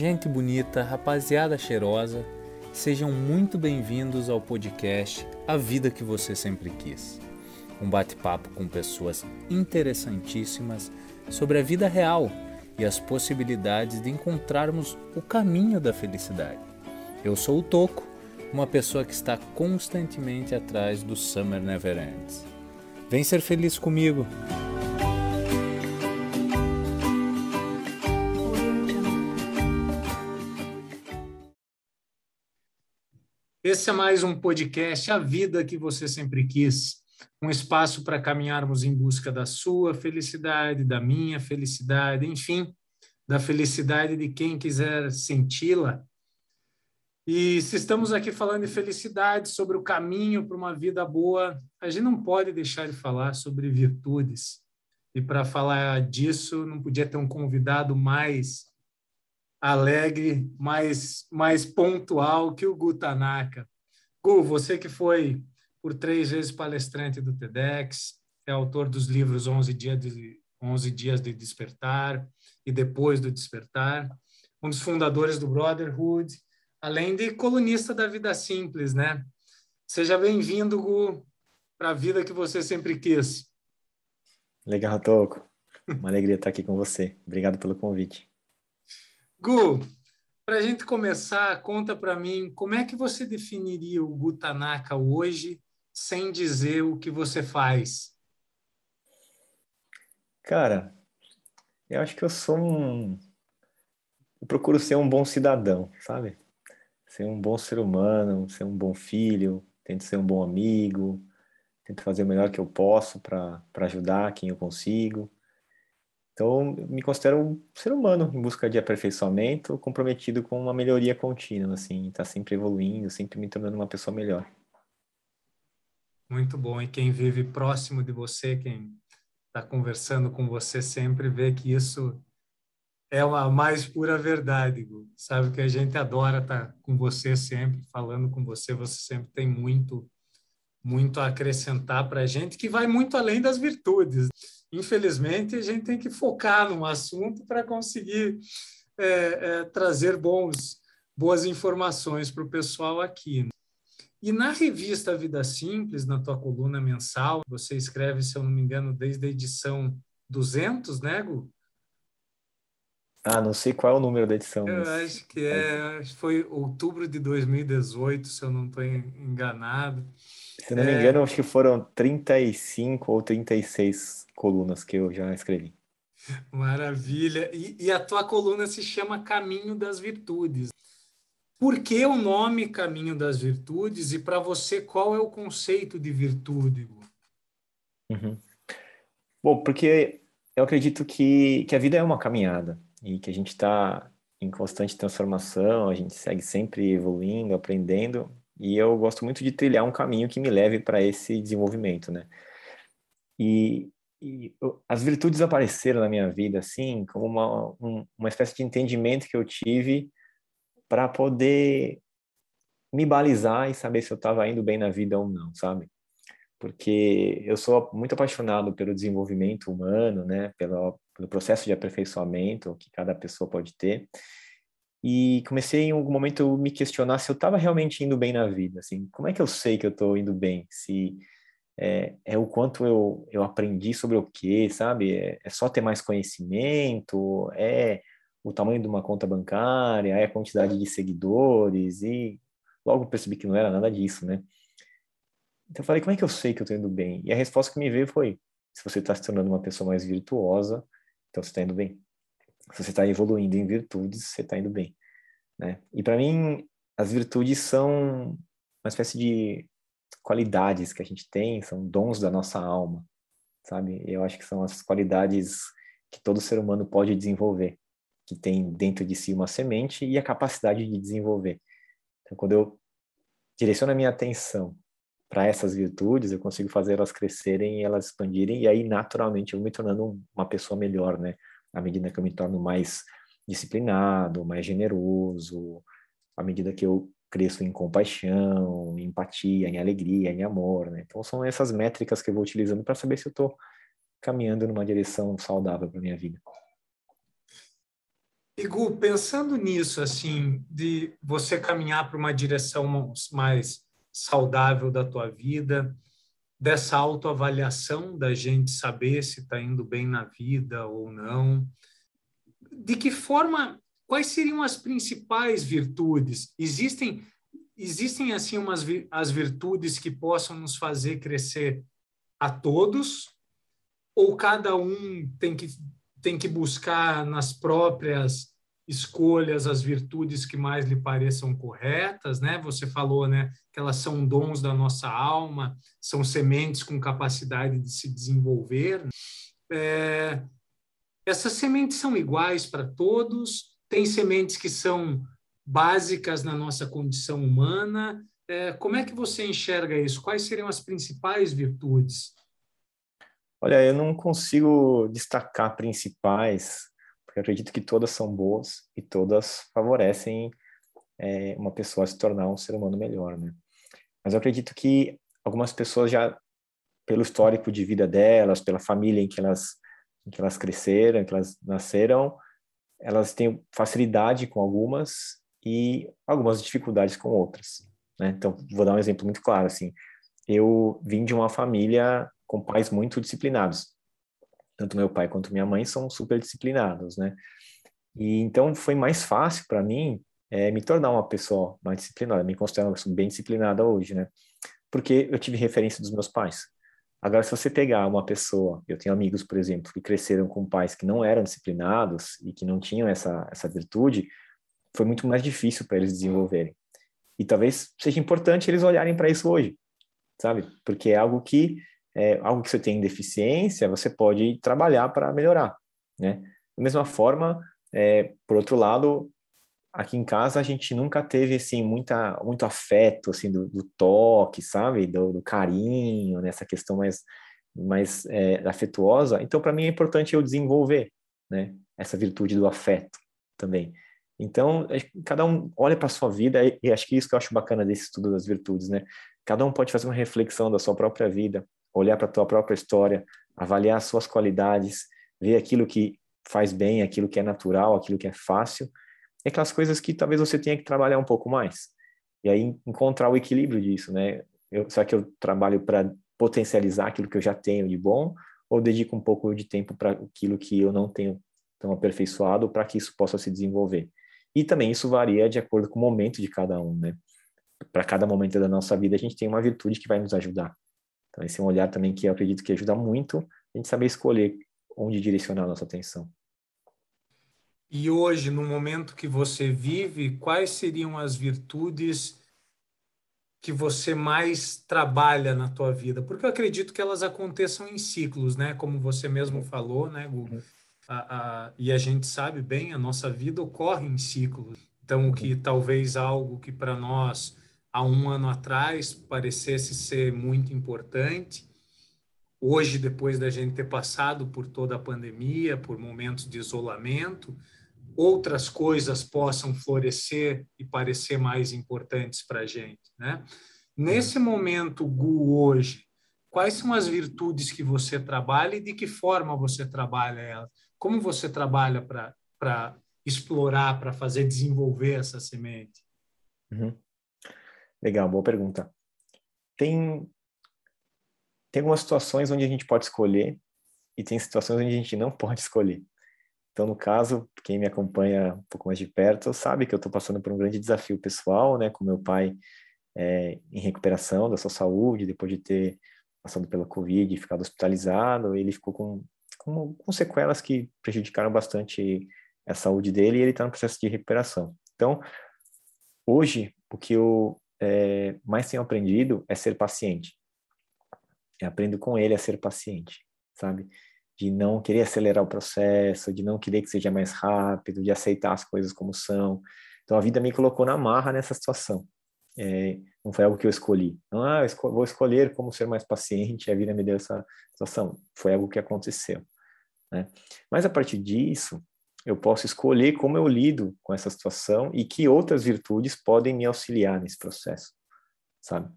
gente bonita, rapaziada cheirosa, sejam muito bem-vindos ao podcast A Vida que Você Sempre Quis. Um bate-papo com pessoas interessantíssimas sobre a vida real e as possibilidades de encontrarmos o caminho da felicidade. Eu sou o Toco, uma pessoa que está constantemente atrás do Summer Never Ends. Vem ser feliz comigo! Esse é mais um podcast A Vida que Você Sempre Quis. Um espaço para caminharmos em busca da sua felicidade, da minha felicidade, enfim, da felicidade de quem quiser senti-la. E se estamos aqui falando de felicidade, sobre o caminho para uma vida boa, a gente não pode deixar de falar sobre virtudes. E para falar disso, não podia ter um convidado mais alegre, mais, mais pontual que o Gu Tanaka. Gu, você que foi por três vezes palestrante do TEDx, é autor dos livros 11 Dias de, 11 Dias de Despertar e Depois do Despertar, um dos fundadores do Brotherhood, além de colunista da Vida Simples, né? Seja bem-vindo, Gu, para a vida que você sempre quis. Legal, Toco. Uma alegria estar aqui com você. Obrigado pelo convite. Gu, para a gente começar, conta para mim como é que você definiria o Gu Tanaka hoje, sem dizer o que você faz? Cara, eu acho que eu sou um. Eu procuro ser um bom cidadão, sabe? Ser um bom ser humano, ser um bom filho, tento ser um bom amigo, tento fazer o melhor que eu posso para ajudar quem eu consigo. Então, me considero um ser humano em busca de aperfeiçoamento, comprometido com uma melhoria contínua, assim, tá sempre evoluindo, sempre me tornando uma pessoa melhor. Muito bom. E quem vive próximo de você, quem está conversando com você sempre, vê que isso é a mais pura verdade. Sabe que a gente adora estar tá com você sempre, falando com você. Você sempre tem muito, muito a acrescentar para a gente, que vai muito além das virtudes infelizmente, a gente tem que focar num assunto para conseguir é, é, trazer bons, boas informações para o pessoal aqui. E na revista Vida Simples, na tua coluna mensal, você escreve, se eu não me engano, desde a edição 200, né, Gu? Ah, não sei qual é o número da edição. Eu mas... acho que é, foi outubro de 2018, se eu não estou enganado. Se não me é... engano, acho que foram 35 ou 36 colunas que eu já escrevi. Maravilha. E, e, a tua coluna se chama Caminho das Virtudes. Por que o nome Caminho das Virtudes? E para você, qual é o conceito de virtude? Uhum. Bom, porque eu acredito que, que a vida é uma caminhada e que a gente está em constante transformação, a gente segue sempre evoluindo, aprendendo, e eu gosto muito de trilhar um caminho que me leve para esse desenvolvimento, né? E, e as virtudes apareceram na minha vida, assim, como uma, um, uma espécie de entendimento que eu tive para poder me balizar e saber se eu estava indo bem na vida ou não, sabe? Porque eu sou muito apaixonado pelo desenvolvimento humano, né? Pelo, pelo processo de aperfeiçoamento que cada pessoa pode ter e comecei em algum momento me questionar se eu estava realmente indo bem na vida, assim, como é que eu sei que eu estou indo bem? Se é, é, o quanto eu, eu aprendi sobre o que, sabe? É, é, só ter mais conhecimento, é o tamanho de uma conta bancária, é a quantidade de seguidores e logo percebi que não era nada disso, né? Então eu falei, como é que eu sei que eu estou indo bem? E a resposta que me veio foi, se você está se tornando uma pessoa mais virtuosa, então você está indo bem se você está evoluindo em virtudes, você está indo bem. Né? E para mim, as virtudes são uma espécie de qualidades que a gente tem, são dons da nossa alma, sabe? Eu acho que são as qualidades que todo ser humano pode desenvolver, que tem dentro de si uma semente e a capacidade de desenvolver. Então, quando eu direciono a minha atenção para essas virtudes, eu consigo fazer elas crescerem e elas expandirem, e aí, naturalmente, eu vou me tornando uma pessoa melhor, né? à medida que eu me torno mais disciplinado, mais generoso, à medida que eu cresço em compaixão, em empatia, em alegria, em amor, né? Então são essas métricas que eu vou utilizando para saber se eu estou caminhando numa direção saudável para minha vida. Igu, pensando nisso, assim, de você caminhar para uma direção mais saudável da tua vida, dessa autoavaliação da gente saber se está indo bem na vida ou não, de que forma, quais seriam as principais virtudes? Existem existem assim umas as virtudes que possam nos fazer crescer a todos ou cada um tem que tem que buscar nas próprias escolhas as virtudes que mais lhe pareçam corretas, né? Você falou, né, que elas são dons da nossa alma, são sementes com capacidade de se desenvolver. É, essas sementes são iguais para todos. Tem sementes que são básicas na nossa condição humana. É, como é que você enxerga isso? Quais seriam as principais virtudes? Olha, eu não consigo destacar principais, porque acredito que todas são boas e todas favorecem é, uma pessoa se tornar um ser humano melhor, né? Mas eu acredito que algumas pessoas já, pelo histórico de vida delas, pela família em que elas, em que elas cresceram, em que elas nasceram, elas têm facilidade com algumas e algumas dificuldades com outras, né? Então, vou dar um exemplo muito claro, assim. Eu vim de uma família com pais muito disciplinados tanto meu pai quanto minha mãe são super disciplinados, né? E então foi mais fácil para mim é, me tornar uma pessoa mais disciplinada, me considero uma pessoa bem disciplinada hoje, né? Porque eu tive referência dos meus pais. Agora, se você pegar uma pessoa, eu tenho amigos, por exemplo, que cresceram com pais que não eram disciplinados e que não tinham essa, essa virtude, foi muito mais difícil para eles desenvolverem. E talvez seja importante eles olharem para isso hoje, sabe? Porque é algo que é, algo que você tem deficiência, você pode trabalhar para melhorar, né? Da mesma forma, é, por outro lado, aqui em casa a gente nunca teve assim muita muito afeto assim do, do toque, sabe, do, do, carinho, nessa questão mais mais é, afetuosa. Então, para mim é importante eu desenvolver, né? Essa virtude do afeto também. Então, cada um olha para sua vida e acho que isso que eu acho bacana desse estudo das virtudes, né? Cada um pode fazer uma reflexão da sua própria vida, olhar para a tua própria história, avaliar as suas qualidades, ver aquilo que faz bem, aquilo que é natural, aquilo que é fácil, e aquelas coisas que talvez você tenha que trabalhar um pouco mais. E aí encontrar o equilíbrio disso, né? Eu, será que eu trabalho para potencializar aquilo que eu já tenho de bom ou dedico um pouco de tempo para aquilo que eu não tenho tão aperfeiçoado para que isso possa se desenvolver? E também isso varia de acordo com o momento de cada um, né? Para cada momento da nossa vida a gente tem uma virtude que vai nos ajudar. Então, esse é um olhar também que eu acredito que ajuda muito a gente saber escolher onde direcionar a nossa atenção. E hoje, no momento que você vive, quais seriam as virtudes que você mais trabalha na tua vida? Porque eu acredito que elas aconteçam em ciclos, né? Como você mesmo falou, né, Gu? Uhum. A, a, e a gente sabe bem, a nossa vida ocorre em ciclos. Então, o que uhum. talvez algo que para nós há um ano atrás parecesse ser muito importante. Hoje, depois da gente ter passado por toda a pandemia, por momentos de isolamento, outras coisas possam florescer e parecer mais importantes para a gente. Né? Nesse momento, Gu, hoje, quais são as virtudes que você trabalha e de que forma você trabalha elas? Como você trabalha para explorar, para fazer desenvolver essa semente? Uhum. Legal, boa pergunta. Tem, tem algumas situações onde a gente pode escolher e tem situações onde a gente não pode escolher. Então, no caso, quem me acompanha um pouco mais de perto sabe que eu estou passando por um grande desafio pessoal, né, com meu pai é, em recuperação da sua saúde, depois de ter passado pela Covid e ficado hospitalizado, ele ficou com, com, com sequelas que prejudicaram bastante a saúde dele e ele está no processo de recuperação. Então, hoje, o que eu é, mais tenho aprendido é ser paciente. Eu aprendo com ele a ser paciente, sabe? De não querer acelerar o processo, de não querer que seja mais rápido, de aceitar as coisas como são. Então a vida me colocou na marra nessa situação. É, não foi algo que eu escolhi. Ah, eu vou escolher como ser mais paciente, a vida me deu essa situação. Foi algo que aconteceu. Né? Mas a partir disso, eu posso escolher como eu lido com essa situação e que outras virtudes podem me auxiliar nesse processo, sabe?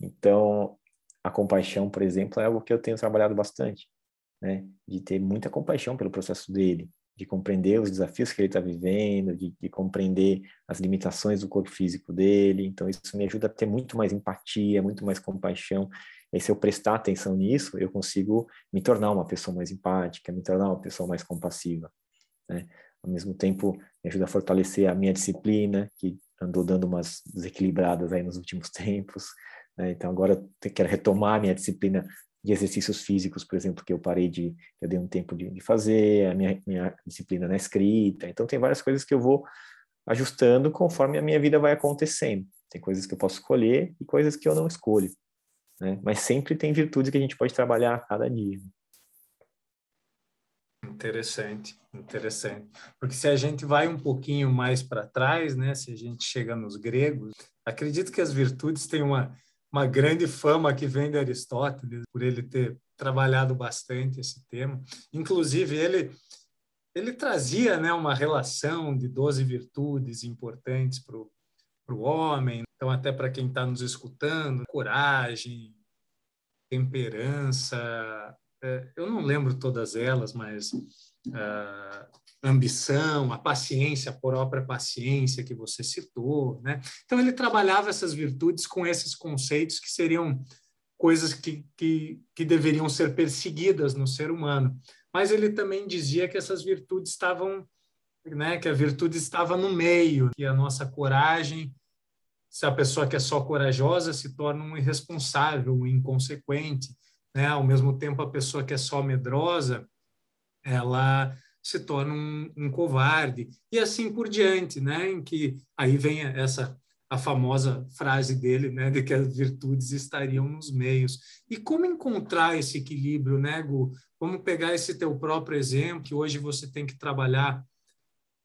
Então, a compaixão, por exemplo, é algo que eu tenho trabalhado bastante, né? De ter muita compaixão pelo processo dele, de compreender os desafios que ele está vivendo, de, de, compreender as limitações do corpo físico dele. Então, isso me ajuda a ter muito mais empatia, muito mais compaixão. E se eu prestar atenção nisso, eu consigo me tornar uma pessoa mais empática, me tornar uma pessoa mais compassiva. Né? Ao mesmo tempo, me ajuda a fortalecer a minha disciplina, que andou dando umas desequilibradas aí nos últimos tempos. Né? Então, agora eu quero retomar a minha disciplina de exercícios físicos, por exemplo, que eu parei de, eu dei um tempo de, de fazer, a minha, minha disciplina na escrita. Então, tem várias coisas que eu vou ajustando conforme a minha vida vai acontecendo. Tem coisas que eu posso escolher e coisas que eu não escolho. Né? Mas sempre tem virtudes que a gente pode trabalhar a cada dia. Interessante, interessante. Porque se a gente vai um pouquinho mais para trás, né, se a gente chega nos gregos, acredito que as virtudes têm uma uma grande fama que vem de Aristóteles, por ele ter trabalhado bastante esse tema. Inclusive, ele, ele trazia né, uma relação de 12 virtudes importantes para o homem. Então, até para quem está nos escutando, coragem, temperança, eu não lembro todas elas, mas uh, ambição, a paciência, a própria paciência que você citou, né? Então ele trabalhava essas virtudes com esses conceitos que seriam coisas que, que, que deveriam ser perseguidas no ser humano. Mas ele também dizia que essas virtudes estavam, né, que a virtude estava no meio, que a nossa coragem, se a pessoa que é só corajosa se torna um irresponsável, um inconsequente, né? Ao mesmo tempo a pessoa que é só medrosa, ela se torna um, um, covarde e assim por diante, né? Em que aí vem essa a famosa frase dele, né, de que as virtudes estariam nos meios. E como encontrar esse equilíbrio, né, Gu? Vamos pegar esse teu próprio exemplo, que hoje você tem que trabalhar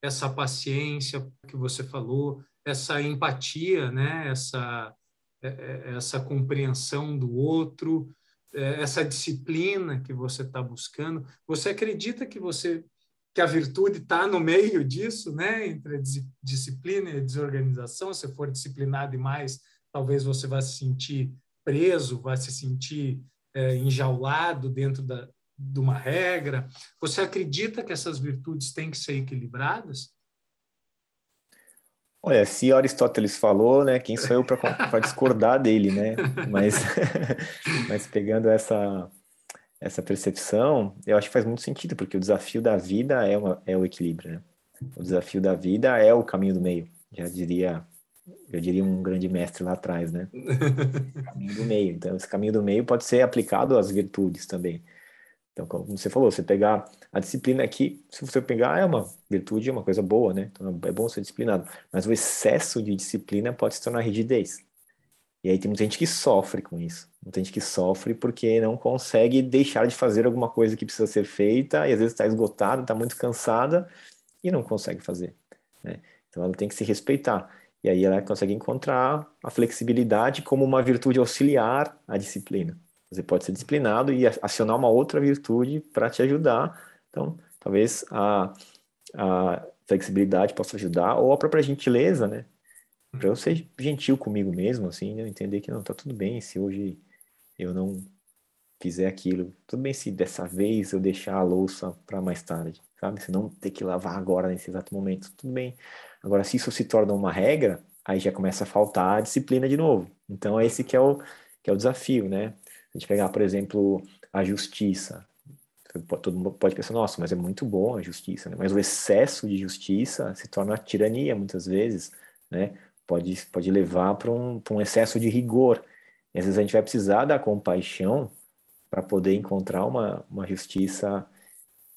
essa paciência que você falou, essa empatia, né, essa é, é, essa compreensão do outro, essa disciplina que você está buscando. Você acredita que você que a virtude está no meio disso, né? Entre a disciplina e a desorganização. Se for disciplinado demais, talvez você vá se sentir preso, vá se sentir é, enjaulado dentro da, de uma regra. Você acredita que essas virtudes têm que ser equilibradas? Olha, se Aristóteles falou, né, quem sou eu para discordar dele, né? Mas, mas pegando essa essa percepção, eu acho que faz muito sentido, porque o desafio da vida é, uma, é o equilíbrio, né? O desafio da vida é o caminho do meio, já diria, eu diria um grande mestre lá atrás, né? O caminho do meio. Então, esse caminho do meio pode ser aplicado às virtudes também. Então, como você falou, você pegar a disciplina aqui, se você pegar, é uma virtude, é uma coisa boa, né? Então, é bom ser disciplinado. Mas o excesso de disciplina pode se tornar rigidez. E aí tem muita gente que sofre com isso. Muita gente que sofre porque não consegue deixar de fazer alguma coisa que precisa ser feita, e às vezes está esgotada, está muito cansada e não consegue fazer. Né? Então ela tem que se respeitar. E aí ela consegue encontrar a flexibilidade como uma virtude auxiliar à disciplina. Você pode ser disciplinado e acionar uma outra virtude para te ajudar. Então, talvez a, a flexibilidade possa ajudar, ou a própria gentileza, né? para eu ser gentil comigo mesmo, assim, né? entender que não, tá tudo bem se hoje eu não fizer aquilo, tudo bem se dessa vez eu deixar a louça para mais tarde, sabe? Se não ter que lavar agora nesse exato momento, tudo bem. Agora, se isso se torna uma regra, aí já começa a faltar a disciplina de novo. Então, é esse que é o, que é o desafio, né? A gente pegar, por exemplo, a justiça. Todo mundo pode pensar, nossa, mas é muito bom a justiça, né? Mas o excesso de justiça se torna tirania muitas vezes, né? pode, pode levar para um, um excesso de rigor. E às vezes a gente vai precisar da compaixão para poder encontrar uma, uma justiça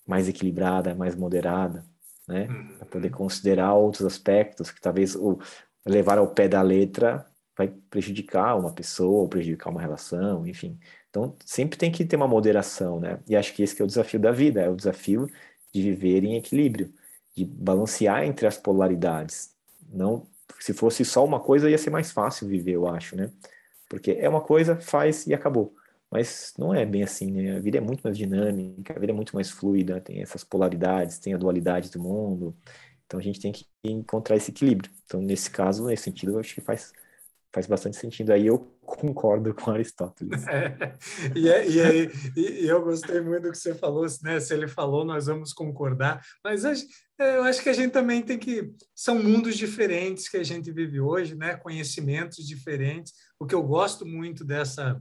mais equilibrada, mais moderada, né? Uhum. Para poder considerar outros aspectos que talvez o levar ao pé da letra vai prejudicar uma pessoa ou prejudicar uma relação, enfim. Então, sempre tem que ter uma moderação, né? E acho que esse que é o desafio da vida, é o desafio de viver em equilíbrio, de balancear entre as polaridades, não se fosse só uma coisa, ia ser mais fácil viver, eu acho, né? Porque é uma coisa, faz e acabou. Mas não é bem assim, né? A vida é muito mais dinâmica, a vida é muito mais fluida, tem essas polaridades, tem a dualidade do mundo. Então a gente tem que encontrar esse equilíbrio. Então, nesse caso, nesse sentido, eu acho que faz faz bastante sentido. Aí eu concordo com Aristóteles. É, e, é, e, é, e, eu gostei muito do que você falou, né? Se ele falou, nós vamos concordar. Mas é, eu acho que a gente também tem que. São mundos diferentes que a gente vive hoje, né? Conhecimentos diferentes. O que eu gosto muito dessa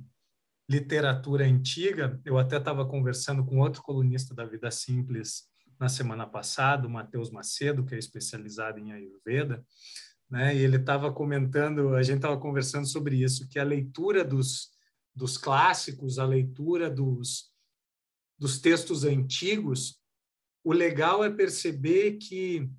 literatura antiga, eu até estava conversando com outro colunista da Vida Simples na semana passada, o Matheus Macedo, que é especializado em Ayurveda, né? E ele estava comentando, a gente estava conversando sobre isso, que a leitura dos, dos clássicos, a leitura dos, dos textos antigos, o legal é perceber que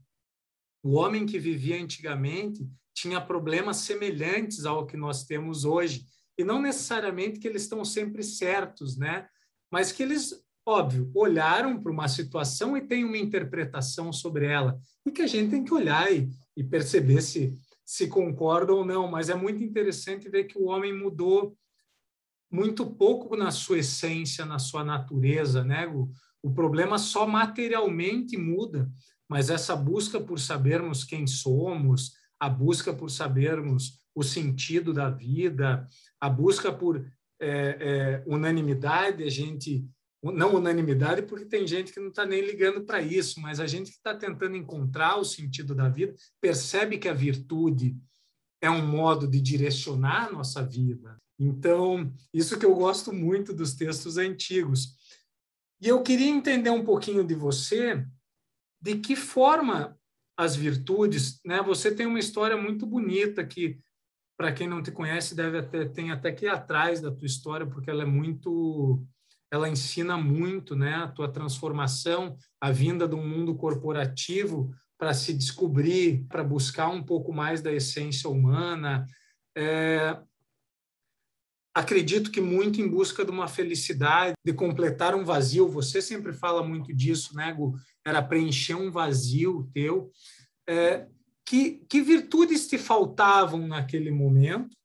o homem que vivia antigamente tinha problemas semelhantes ao que nós temos hoje. E não necessariamente que eles estão sempre certos, né? Mas que eles, óbvio, olharam para uma situação e têm uma interpretação sobre ela. E que a gente tem que olhar e, e perceber se, se concorda ou não. Mas é muito interessante ver que o homem mudou muito pouco na sua essência, na sua natureza, né? O, o problema só materialmente muda, mas essa busca por sabermos quem somos, a busca por sabermos o sentido da vida, a busca por é, é, unanimidade, a gente não unanimidade, porque tem gente que não está nem ligando para isso, mas a gente que está tentando encontrar o sentido da vida percebe que a virtude é um modo de direcionar a nossa vida. Então, isso que eu gosto muito dos textos antigos. E eu queria entender um pouquinho de você, de que forma as virtudes, né? Você tem uma história muito bonita que para quem não te conhece deve até tem até que ir atrás da tua história porque ela é muito ela ensina muito, né, a tua transformação, a vinda do mundo corporativo para se descobrir, para buscar um pouco mais da essência humana. É, acredito que muito em busca de uma felicidade, de completar um vazio. Você sempre fala muito disso, né, Gu? Era preencher um vazio teu. É, que, que virtudes te faltavam naquele momento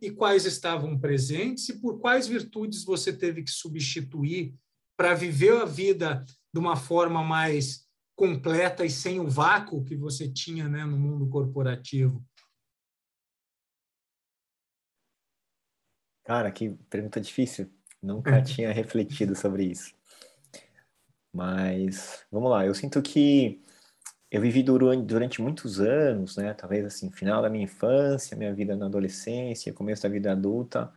e quais estavam presentes e por quais virtudes você teve que substituir para viver a vida de uma forma mais completa e sem o vácuo que você tinha né, no mundo corporativo? Cara, que pergunta difícil. Nunca tinha refletido sobre isso. Mas vamos lá, eu sinto que eu vivi durante, muitos anos, né? Talvez assim, final da minha infância, minha vida na adolescência, começo da vida adulta,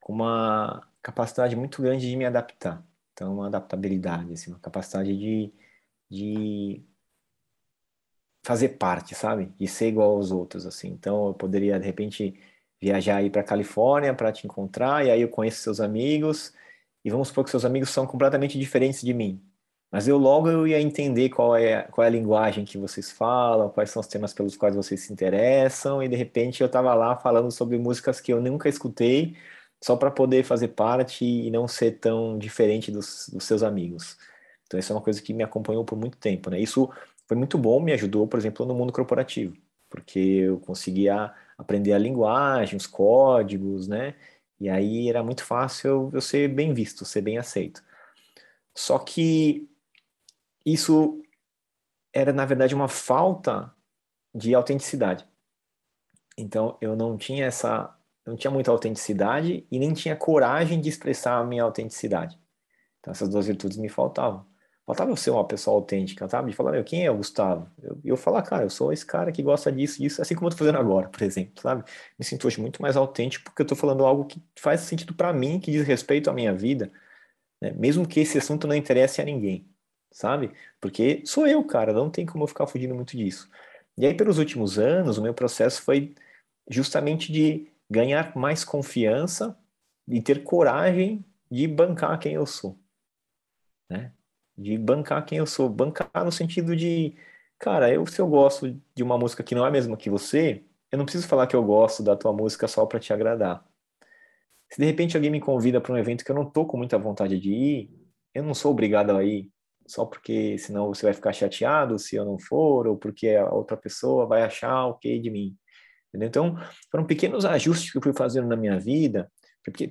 com uma capacidade muito grande de me adaptar. Então, uma adaptabilidade, assim, uma capacidade de, de fazer parte, sabe? De ser igual aos outros, assim. Então, eu poderia, de repente, viajar aí para Califórnia para te encontrar, e aí eu conheço seus amigos, e vamos supor que seus amigos são completamente diferentes de mim. Mas eu logo eu ia entender qual é, qual é a linguagem que vocês falam, quais são os temas pelos quais vocês se interessam, e de repente eu estava lá falando sobre músicas que eu nunca escutei, só para poder fazer parte e não ser tão diferente dos, dos seus amigos. Então, isso é uma coisa que me acompanhou por muito tempo, né? Isso foi muito bom, me ajudou, por exemplo, no mundo corporativo, porque eu conseguia aprender a linguagem, os códigos, né? E aí era muito fácil eu, eu ser bem visto, ser bem aceito. Só que isso era, na verdade, uma falta de autenticidade. Então, eu não tinha essa, não tinha muita autenticidade e nem tinha coragem de expressar a minha autenticidade. Então, essas duas virtudes me faltavam. Faltava eu ser uma pessoa autêntica, sabe? De falar, quem é o Gustavo? Eu, eu falar, cara, eu sou esse cara que gosta disso, disso, assim como eu tô fazendo agora, por exemplo, sabe? Me sinto hoje muito mais autêntico porque eu tô falando algo que faz sentido para mim, que diz respeito à minha vida, né? mesmo que esse assunto não interesse a ninguém sabe? Porque sou eu, cara, não tem como eu ficar fugindo muito disso. E aí, pelos últimos anos, o meu processo foi justamente de ganhar mais confiança e ter coragem de bancar quem eu sou, né? De bancar quem eu sou, bancar no sentido de, cara, eu se eu gosto de uma música que não é a mesma que você, eu não preciso falar que eu gosto da tua música só para te agradar. Se de repente alguém me convida para um evento que eu não tô com muita vontade de ir, eu não sou obrigado a ir só porque senão você vai ficar chateado se eu não for, ou porque a outra pessoa vai achar o que de mim. Entendeu? Então, foram pequenos ajustes que eu fui fazendo na minha vida,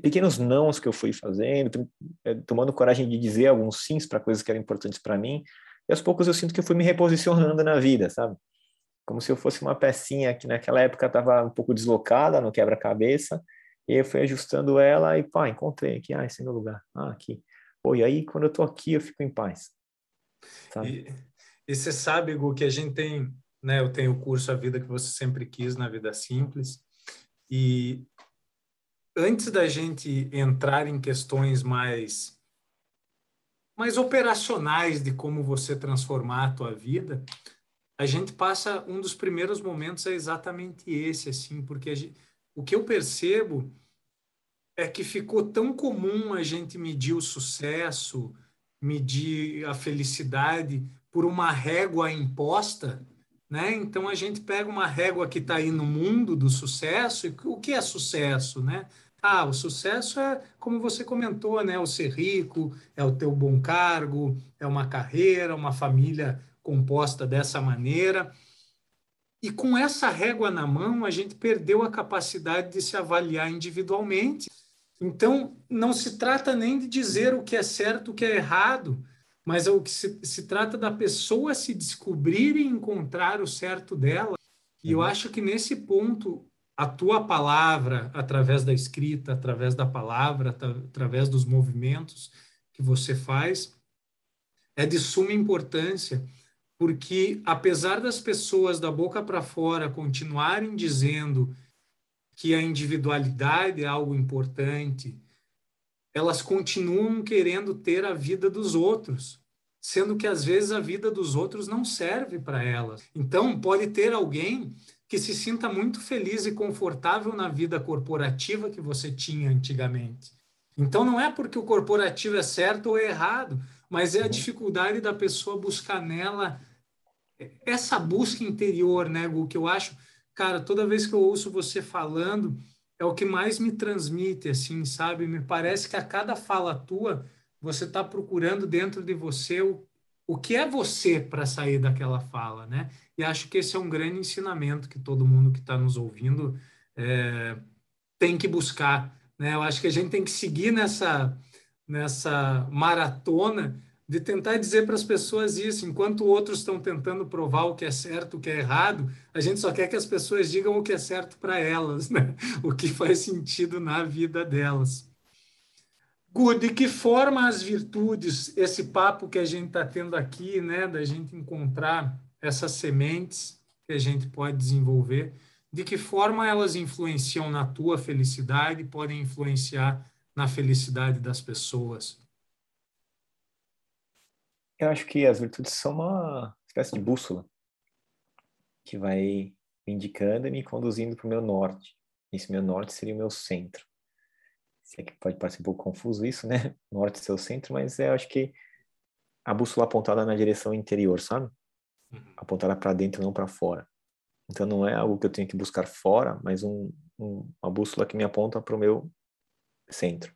pequenos nãos que eu fui fazendo, eh, tomando coragem de dizer alguns sims para coisas que eram importantes para mim, e aos poucos eu sinto que eu fui me reposicionando na vida, sabe? como se eu fosse uma pecinha que naquela época estava um pouco deslocada no quebra-cabeça, e eu fui ajustando ela e, pá, encontrei aqui, ah, esse é meu lugar, ah, aqui. Pô, e aí, quando eu tô aqui, eu fico em paz. Sabe? E, e você sabe, Gu, que a gente tem, né, eu tenho o curso A Vida que Você Sempre Quis na Vida Simples, e antes da gente entrar em questões mais mais operacionais de como você transformar a tua vida, a gente passa um dos primeiros momentos é exatamente esse, assim, porque gente, o que eu percebo é que ficou tão comum a gente medir o sucesso, medir a felicidade por uma régua imposta, né? Então a gente pega uma régua que está aí no mundo do sucesso e o que é sucesso, né? Ah, o sucesso é, como você comentou, né? O ser rico, é o teu bom cargo, é uma carreira, uma família composta dessa maneira. E com essa régua na mão, a gente perdeu a capacidade de se avaliar individualmente. Então, não se trata nem de dizer o que é certo, o que é errado, mas é o que se, se trata da pessoa se descobrir e encontrar o certo dela. E eu uhum. acho que nesse ponto a tua palavra, através da escrita, através da palavra, através dos movimentos que você faz, é de suma importância, porque apesar das pessoas da boca para fora continuarem dizendo que a individualidade é algo importante, elas continuam querendo ter a vida dos outros, sendo que às vezes a vida dos outros não serve para elas. Então, pode ter alguém que se sinta muito feliz e confortável na vida corporativa que você tinha antigamente. Então não é porque o corporativo é certo ou é errado, mas é a dificuldade da pessoa buscar nela essa busca interior, né, Gu, que eu acho, cara, toda vez que eu ouço você falando, é o que mais me transmite, assim, sabe? Me parece que a cada fala tua, você está procurando dentro de você o, o que é você para sair daquela fala, né? E acho que esse é um grande ensinamento que todo mundo que está nos ouvindo é, tem que buscar. Né? Eu acho que a gente tem que seguir nessa, nessa maratona de tentar dizer para as pessoas isso, enquanto outros estão tentando provar o que é certo, o que é errado, a gente só quer que as pessoas digam o que é certo para elas, né? o que faz sentido na vida delas. Gu, de que forma as virtudes, esse papo que a gente está tendo aqui, né, da gente encontrar essas sementes que a gente pode desenvolver, de que forma elas influenciam na tua felicidade, podem influenciar na felicidade das pessoas? Eu acho que as virtudes são uma espécie de bússola que vai me indicando e me conduzindo para o meu norte. Esse meu norte seria o meu centro. Sei que pode parecer um pouco confuso isso, né? Norte ser o centro, mas eu acho que a bússola apontada na direção interior, sabe? Uhum. apontada para dentro, não para fora. Então não é algo que eu tenho que buscar fora, mas um, um, uma bússola que me aponta para o meu centro.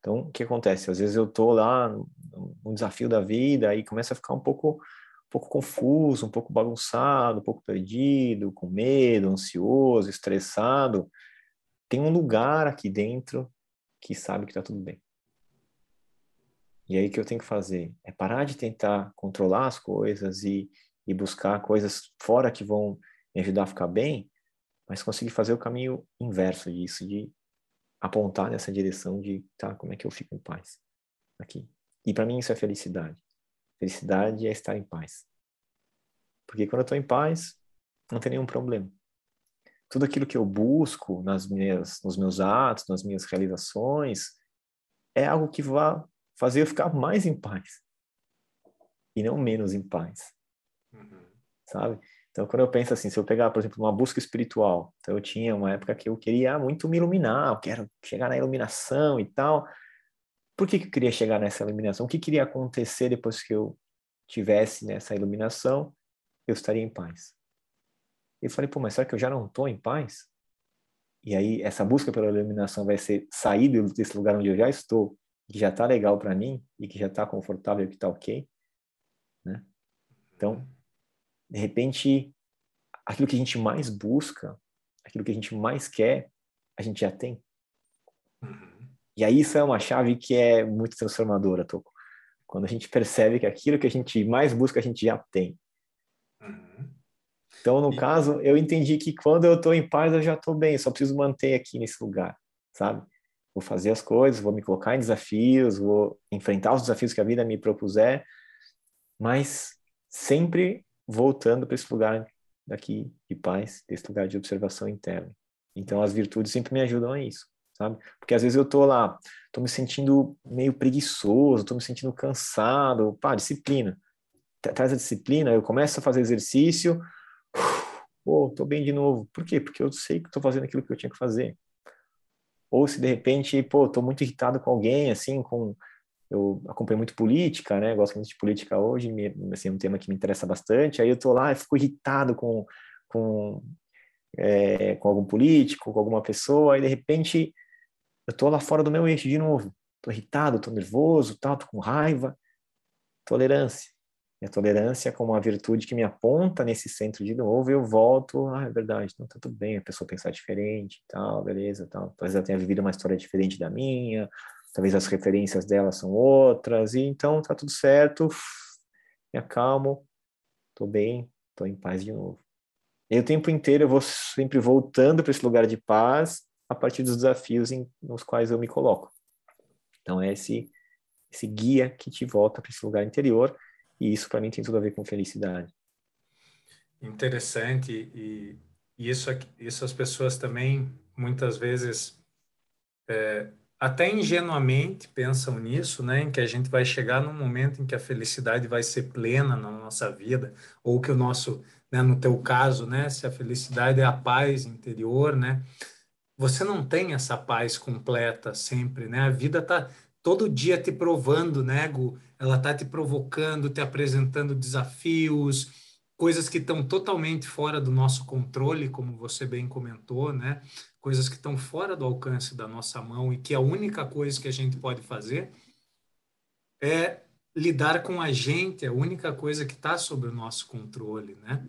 Então o que acontece? Às vezes eu estou lá no desafio da vida e começa a ficar um pouco um pouco confuso, um pouco bagunçado, um pouco perdido, com medo, ansioso, estressado. Tem um lugar aqui dentro que sabe que está tudo bem. E aí o que eu tenho que fazer é parar de tentar controlar as coisas e, e buscar coisas fora que vão me ajudar a ficar bem, mas conseguir fazer o caminho inverso disso, de apontar nessa direção de, tá, como é que eu fico em paz aqui. E para mim isso é felicidade. Felicidade é estar em paz. Porque quando eu estou em paz, não tem nenhum problema. Tudo aquilo que eu busco nas minhas, nos meus atos, nas minhas realizações, é algo que vai fazer eu ficar mais em paz e não menos em paz sabe? Então, quando eu penso assim, se eu pegar, por exemplo, uma busca espiritual, então eu tinha uma época que eu queria muito me iluminar, eu quero chegar na iluminação e tal. Por que, que eu queria chegar nessa iluminação? O que queria acontecer depois que eu tivesse nessa iluminação? Eu estaria em paz. Eu falei, pô, mas será que eu já não estou em paz? E aí, essa busca pela iluminação vai ser sair desse lugar onde eu já estou, que já está legal para mim e que já está confortável, que está ok, né? Então, de repente, aquilo que a gente mais busca, aquilo que a gente mais quer, a gente já tem. Uhum. E aí isso é uma chave que é muito transformadora, Toco. Quando a gente percebe que aquilo que a gente mais busca, a gente já tem. Uhum. Então, no e... caso, eu entendi que quando eu estou em paz, eu já estou bem, só preciso manter aqui nesse lugar, sabe? Vou fazer as coisas, vou me colocar em desafios, vou enfrentar os desafios que a vida me propuser, mas sempre voltando para esse lugar daqui de paz, desse lugar de observação interna. Então, as virtudes sempre me ajudam a isso, sabe? Porque às vezes eu tô lá, tô me sentindo meio preguiçoso, tô me sentindo cansado, pá, disciplina. Traz a disciplina, eu começo a fazer exercício, pô, tô bem de novo. Por quê? Porque eu sei que tô fazendo aquilo que eu tinha que fazer. Ou se de repente, pô, tô muito irritado com alguém, assim, com eu acompanho muito política, né? Gosto muito de política hoje, me, assim, é um tema que me interessa bastante. Aí eu tô lá, e fico irritado com com é, com algum político, com alguma pessoa, e de repente eu tô lá fora do meu eixo de novo. Tô irritado, tô nervoso, tal, tô com raiva. Tolerância. E a tolerância como uma virtude que me aponta nesse centro de novo, eu volto, ah, é verdade, não tá tudo bem, a pessoa pensar diferente, tal, beleza, tal. Talvez ela tenha vivido uma história diferente da minha, talvez as referências dela são outras, e então tá tudo certo, me acalmo, tô bem, tô em paz de novo. E o tempo inteiro eu vou sempre voltando para esse lugar de paz a partir dos desafios em, nos quais eu me coloco. Então é esse esse guia que te volta para esse lugar interior e isso para mim tem tudo a ver com felicidade. Interessante e, e isso isso as pessoas também muitas vezes é, até ingenuamente pensam nisso, né, em que a gente vai chegar num momento em que a felicidade vai ser plena na nossa vida, ou que o nosso, né, no teu caso, né, se a felicidade é a paz interior, né, você não tem essa paz completa sempre, né, a vida tá todo dia te provando, né, Gu? Ela tá te provocando, te apresentando desafios, coisas que estão totalmente fora do nosso controle, como você bem comentou, né? coisas que estão fora do alcance da nossa mão e que a única coisa que a gente pode fazer é lidar com a gente, é a única coisa que está sob o nosso controle, né?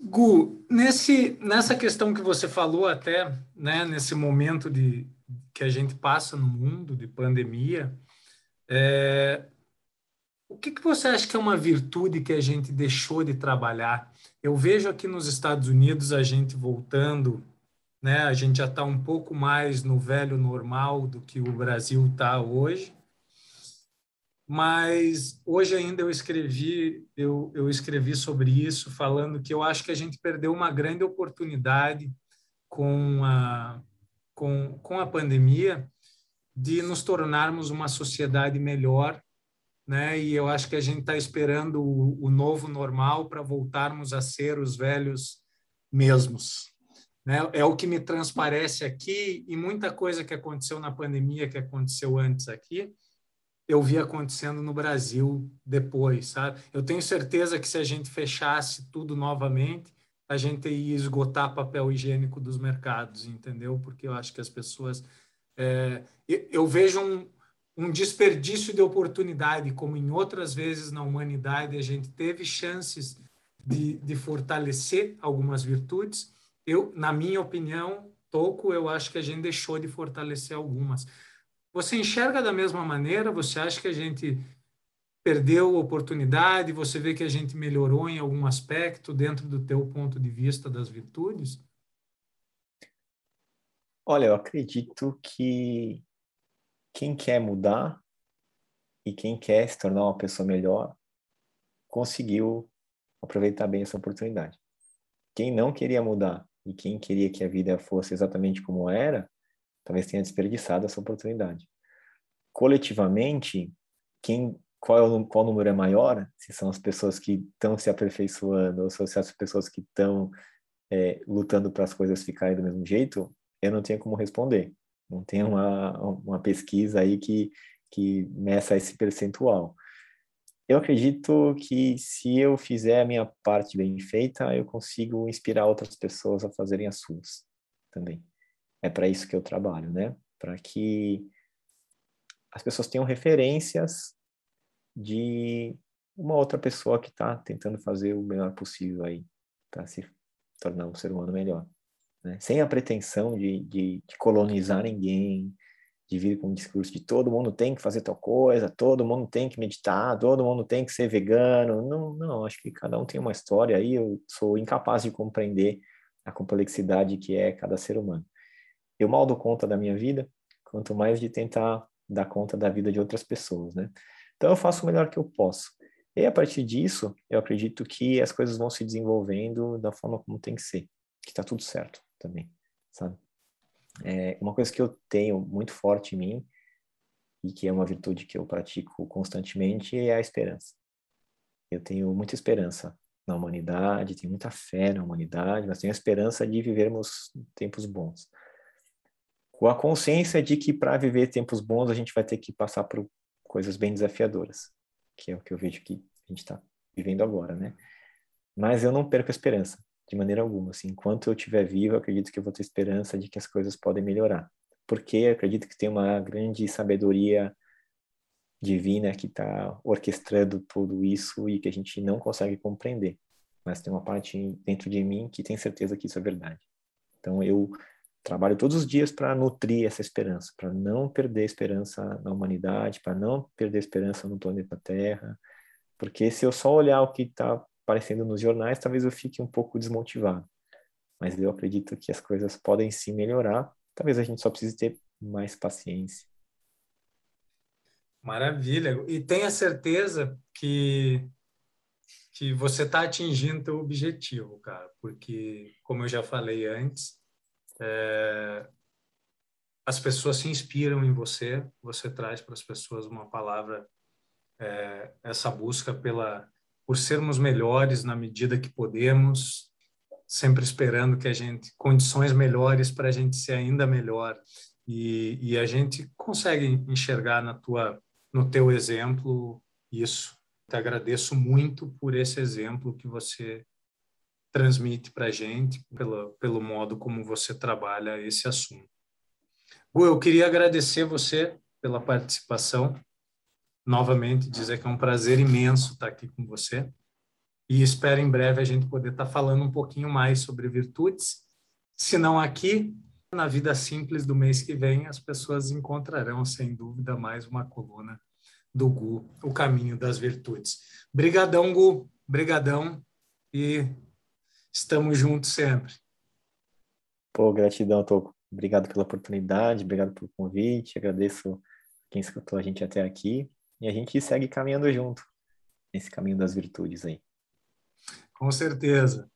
Gu, nesse, nessa questão que você falou até, né, nesse momento de, que a gente passa no mundo de pandemia, é, o que, que você acha que é uma virtude que a gente deixou de trabalhar? Eu vejo aqui nos Estados Unidos a gente voltando né? A gente já está um pouco mais no velho normal do que o Brasil está hoje. Mas hoje ainda eu escrevi, eu, eu escrevi sobre isso, falando que eu acho que a gente perdeu uma grande oportunidade com a, com, com a pandemia de nos tornarmos uma sociedade melhor, né? E eu acho que a gente está esperando o, o novo normal para voltarmos a ser os velhos mesmos. Né? É o que me transparece aqui e muita coisa que aconteceu na pandemia, que aconteceu antes aqui, eu vi acontecendo no Brasil depois, sabe? Eu tenho certeza que se a gente fechasse tudo novamente, a gente ia esgotar papel higiênico dos mercados, entendeu? Porque eu acho que as pessoas... É, eu vejo um, um desperdício de oportunidade, como em outras vezes na humanidade a gente teve chances de, de fortalecer algumas virtudes, eu, na minha opinião, pouco eu acho que a gente deixou de fortalecer algumas. Você enxerga da mesma maneira? Você acha que a gente perdeu oportunidade? Você vê que a gente melhorou em algum aspecto dentro do teu ponto de vista das virtudes? Olha, eu acredito que quem quer mudar e quem quer se tornar uma pessoa melhor conseguiu aproveitar bem essa oportunidade. Quem não queria mudar e quem queria que a vida fosse exatamente como era, talvez tenha desperdiçado essa oportunidade. Coletivamente, quem qual, é qual número é maior? Se são as pessoas que estão se aperfeiçoando ou se são as pessoas que estão é, lutando para as coisas ficarem do mesmo jeito, eu não tenho como responder. Não tem uma, uma pesquisa aí que, que meça esse percentual. Eu acredito que se eu fizer a minha parte bem feita, eu consigo inspirar outras pessoas a fazerem as suas também. É para isso que eu trabalho, né? Para que as pessoas tenham referências de uma outra pessoa que está tentando fazer o melhor possível aí para se tornar um ser humano melhor. Né? Sem a pretensão de, de, de colonizar ninguém, de vir com um discurso de todo mundo tem que fazer tal coisa, todo mundo tem que meditar, todo mundo tem que ser vegano. Não, não, acho que cada um tem uma história aí, eu sou incapaz de compreender a complexidade que é cada ser humano. Eu mal dou conta da minha vida, quanto mais de tentar dar conta da vida de outras pessoas, né? Então eu faço o melhor que eu posso. E a partir disso, eu acredito que as coisas vão se desenvolvendo da forma como tem que ser, que está tudo certo também, sabe? É, uma coisa que eu tenho muito forte em mim e que é uma virtude que eu pratico constantemente é a esperança. Eu tenho muita esperança na humanidade, tenho muita fé na humanidade, mas tenho a esperança de vivermos tempos bons. Com a consciência de que para viver tempos bons a gente vai ter que passar por coisas bem desafiadoras que é o que eu vejo que a gente está vivendo agora, né? Mas eu não perco a esperança, de maneira alguma. Assim, enquanto eu estiver vivo, eu acredito que eu vou ter esperança de que as coisas podem melhorar. Porque acredito que tem uma grande sabedoria divina que está orquestrando tudo isso e que a gente não consegue compreender. Mas tem uma parte dentro de mim que tem certeza que isso é verdade. Então eu trabalho todos os dias para nutrir essa esperança, para não perder esperança na humanidade, para não perder esperança no planeta Terra, porque se eu só olhar o que está aparecendo nos jornais, talvez eu fique um pouco desmotivado. Mas eu acredito que as coisas podem sim melhorar, talvez a gente só precise ter mais paciência. Maravilha. E tenha certeza que que você está atingindo o objetivo, cara, porque como eu já falei antes, é, as pessoas se inspiram em você, você traz para as pessoas uma palavra, é, essa busca pela por sermos melhores na medida que podemos, sempre esperando que a gente condições melhores para a gente ser ainda melhor e, e a gente consegue enxergar na tua no teu exemplo isso. Te agradeço muito por esse exemplo que você transmite para a gente, pelo, pelo modo como você trabalha esse assunto. Gu, eu queria agradecer você pela participação, novamente dizer que é um prazer imenso estar aqui com você e espero em breve a gente poder estar falando um pouquinho mais sobre virtudes, se não aqui, na vida simples do mês que vem, as pessoas encontrarão, sem dúvida, mais uma coluna do Gu, O Caminho das Virtudes. Brigadão, Gu, brigadão e Estamos juntos sempre. Pô, gratidão, Toco. Obrigado pela oportunidade, obrigado pelo convite, agradeço quem escutou a gente até aqui e a gente segue caminhando junto nesse caminho das virtudes aí. Com certeza.